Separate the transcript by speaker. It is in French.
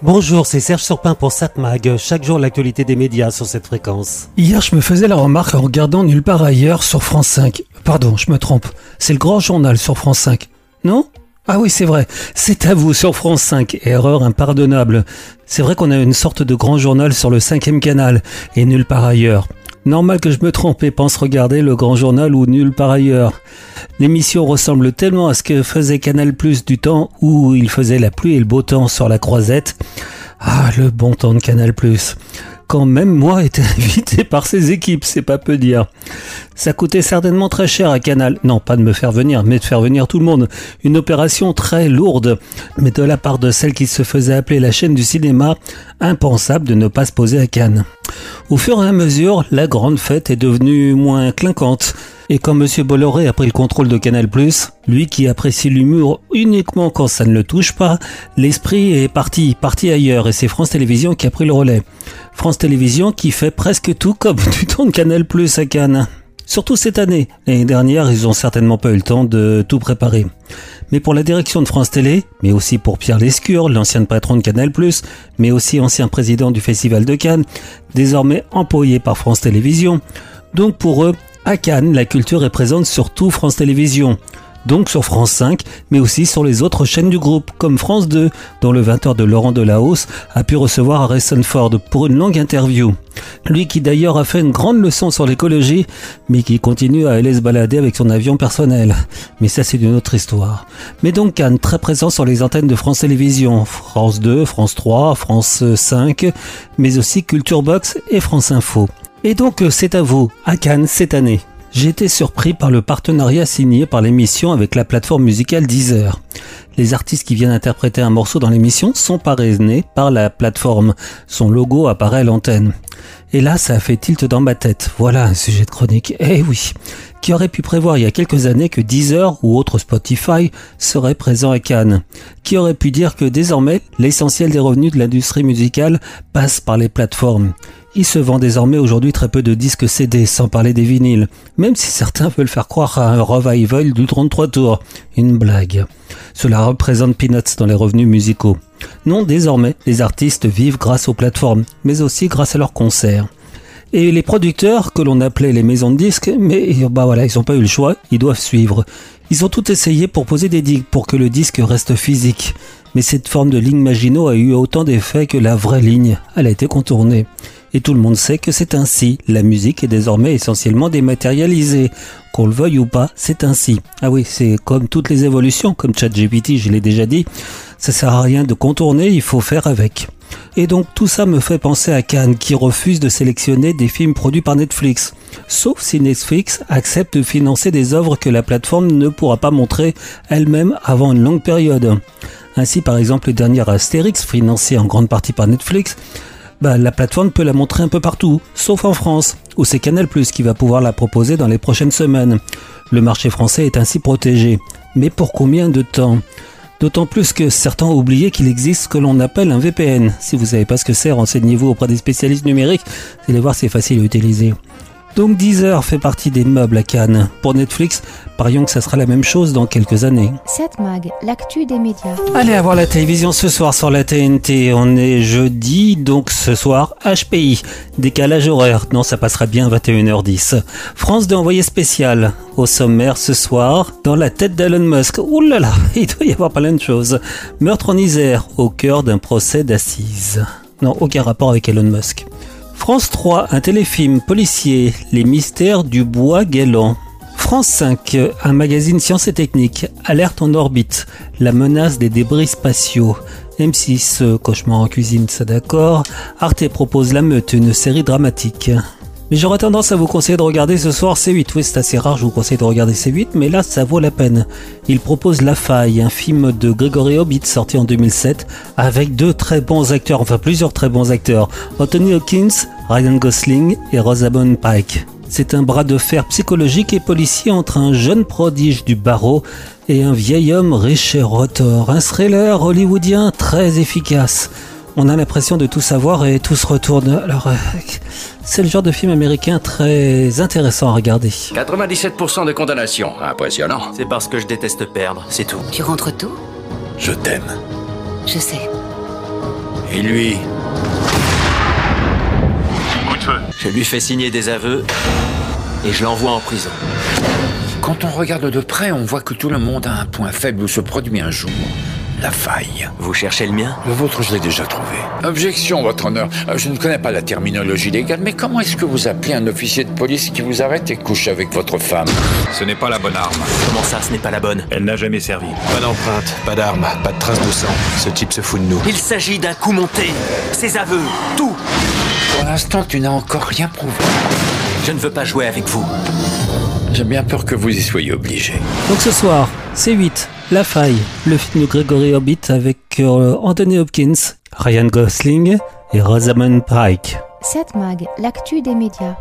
Speaker 1: Bonjour, c'est Serge Surpin pour SatMag. Chaque jour, l'actualité des médias sur cette fréquence.
Speaker 2: Hier, je me faisais la remarque en regardant Nulle part ailleurs sur France 5. Pardon, je me trompe. C'est le grand journal sur France 5. Non? Ah oui, c'est vrai. C'est à vous sur France 5. Erreur impardonnable. C'est vrai qu'on a une sorte de grand journal sur le cinquième canal et nulle part ailleurs. Normal que je me trompe et pense regarder le grand journal ou nulle part ailleurs. L'émission ressemble tellement à ce que faisait Canal Plus du temps où il faisait la pluie et le beau temps sur la croisette. Ah, le bon temps de Canal Plus quand même moi était invité par ses équipes, c'est pas peu dire. Ça coûtait certainement très cher à Canal. Non, pas de me faire venir, mais de faire venir tout le monde. Une opération très lourde, mais de la part de celle qui se faisait appeler la chaîne du cinéma, impensable de ne pas se poser à Cannes. Au fur et à mesure, la grande fête est devenue moins clinquante. Et quand M. Bolloré a pris le contrôle de Canal+, lui qui apprécie l'humour uniquement quand ça ne le touche pas, l'esprit est parti, parti ailleurs et c'est France Télévisions qui a pris le relais. France Télévisions qui fait presque tout comme du temps de Canal+, à Cannes. Surtout cette année. L'année dernière, ils ont certainement pas eu le temps de tout préparer. Mais pour la direction de France Télé, mais aussi pour Pierre Lescure, l'ancien patron de Canal+, mais aussi ancien président du Festival de Cannes, désormais employé par France Télévisions. Donc pour eux, à Cannes, la culture est présente sur tout France Télévisions, donc sur France 5, mais aussi sur les autres chaînes du groupe, comme France 2, dont le 20h de Laurent Delahousse a pu recevoir Harrison Ford pour une longue interview. Lui qui d'ailleurs a fait une grande leçon sur l'écologie, mais qui continue à aller se balader avec son avion personnel. Mais ça c'est une autre histoire. Mais donc Cannes, très présent sur les antennes de France Télévisions, France 2, France 3, France 5, mais aussi Culture Box et France Info. Et donc euh, c'est à vous, à Cannes cette année. J'ai été surpris par le partenariat signé par l'émission avec la plateforme musicale Deezer. Les artistes qui viennent interpréter un morceau dans l'émission sont parrainés par la plateforme. Son logo apparaît à l'antenne. Et là, ça a fait tilt dans ma tête. Voilà un sujet de chronique. Eh oui. Qui aurait pu prévoir il y a quelques années que Deezer ou autre Spotify serait présent à Cannes? Qui aurait pu dire que désormais, l'essentiel des revenus de l'industrie musicale passe par les plateformes? Il se vend désormais aujourd'hui très peu de disques CD, sans parler des vinyles, même si certains veulent faire croire à un revival du 33 tours. Une blague. Cela représente peanuts dans les revenus musicaux. Non, désormais, les artistes vivent grâce aux plateformes, mais aussi grâce à leurs concerts. Et les producteurs, que l'on appelait les maisons de disques, mais bah voilà, ils n'ont pas eu le choix, ils doivent suivre. Ils ont tout essayé pour poser des digues pour que le disque reste physique. Mais cette forme de ligne Maginot a eu autant d'effets que la vraie ligne. Elle a été contournée. Et tout le monde sait que c'est ainsi. La musique est désormais essentiellement dématérialisée. Qu'on le veuille ou pas, c'est ainsi. Ah oui, c'est comme toutes les évolutions, comme ChatGPT, je l'ai déjà dit. Ça sert à rien de contourner, il faut faire avec. Et donc tout ça me fait penser à Cannes qui refuse de sélectionner des films produits par Netflix. Sauf si Netflix accepte de financer des œuvres que la plateforme ne pourra pas montrer elle-même avant une longue période. Ainsi par exemple le dernier Astérix, financé en grande partie par Netflix, bah, la plateforme peut la montrer un peu partout, sauf en France, où c'est Canal qui va pouvoir la proposer dans les prochaines semaines. Le marché français est ainsi protégé. Mais pour combien de temps? D'autant plus que certains ont oublié qu'il existe ce que l'on appelle un VPN. Si vous savez pas ce que c'est, renseignez-vous auprès des spécialistes numériques, vous allez voir c'est facile à utiliser. Donc Deezer fait partie des meubles à Cannes. Pour Netflix, parions que ça sera la même chose dans quelques années.
Speaker 3: 7 Mag, l'actu des médias.
Speaker 1: Allez à voir la télévision ce soir sur la TNT. On est jeudi, donc ce soir, HPI. Décalage horaire. Non, ça passera bien 21h10. France de envoyé spécial. Au sommaire ce soir, dans la tête d'Elon Musk. Ouh là là, il doit y avoir plein de choses. Meurtre en Isère, au cœur d'un procès d'assises. Non, aucun rapport avec Elon Musk. France 3, un téléfilm policier, Les mystères du bois galant. France 5, un magazine sciences et techniques, Alerte en orbite, la menace des débris spatiaux. M6, cauchemar en cuisine, ça d'accord. Arte propose La Meute, une série dramatique. Mais j'aurais tendance à vous conseiller de regarder ce soir C8. Oui, c'est assez rare, je vous conseille de regarder C8, mais là, ça vaut la peine. Il propose La Faille, un film de Gregory Hobbit sorti en 2007, avec deux très bons acteurs, enfin plusieurs très bons acteurs. Anthony Hawkins, Ryan Gosling et Rosamund Pike. C'est un bras de fer psychologique et policier entre un jeune prodige du barreau et un vieil homme riche et rotor. Un thriller hollywoodien très efficace on a l'impression de tout savoir et tout se retourne. Alors, euh, c'est le genre de film américain très intéressant à regarder.
Speaker 4: 97% de condamnation, impressionnant.
Speaker 5: C'est parce que je déteste perdre, c'est tout.
Speaker 3: Tu rentres tôt
Speaker 4: Je t'aime.
Speaker 3: Je sais.
Speaker 4: Et lui?
Speaker 5: Je lui fais signer des aveux et je l'envoie en prison.
Speaker 4: Quand on regarde de près, on voit que tout le monde a un point faible où se produit un jour. La faille.
Speaker 5: Vous cherchez le mien
Speaker 4: Le vôtre, je l'ai déjà trouvé. Objection, votre honneur. Euh, Je ne connais pas la terminologie légale, mais comment est-ce que vous appelez un officier de police qui vous arrête et couche avec votre femme
Speaker 6: Ce n'est pas la bonne arme.
Speaker 5: Comment ça, ce n'est pas la bonne
Speaker 6: Elle n'a jamais servi.
Speaker 7: Pas d'empreinte, pas d'arme, pas de traces de sang. Ce type se fout de nous.
Speaker 5: Il s'agit d'un coup monté. Ses aveux, tout.
Speaker 4: Pour l'instant, tu n'as encore rien prouvé.
Speaker 5: Je ne veux pas jouer avec vous.
Speaker 4: J'ai bien peur que vous y soyez obligé.
Speaker 2: Donc ce soir, c'est 8, La Faille, le film de Gregory Hobbit avec euh, Anthony Hopkins, Ryan Gosling et Rosamund Pike.
Speaker 3: 7 Mag, l'actu des médias.